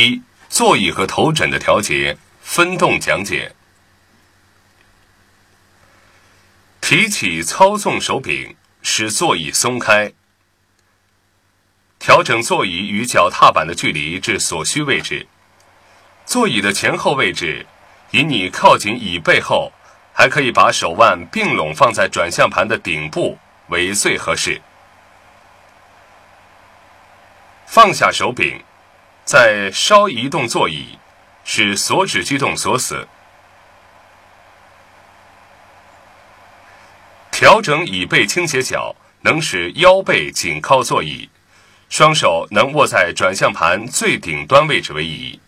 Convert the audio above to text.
一、座椅和头枕的调节，分动讲解。提起操纵手柄，使座椅松开。调整座椅与脚踏板的距离至所需位置。座椅的前后位置，以你靠近椅背后，还可以把手腕并拢放在转向盘的顶部为最合适。放下手柄，在稍移动座椅，使锁止机动锁死。调整椅背倾斜角，能使腰背紧靠座椅，双手能握在转向盘最顶端位置为宜。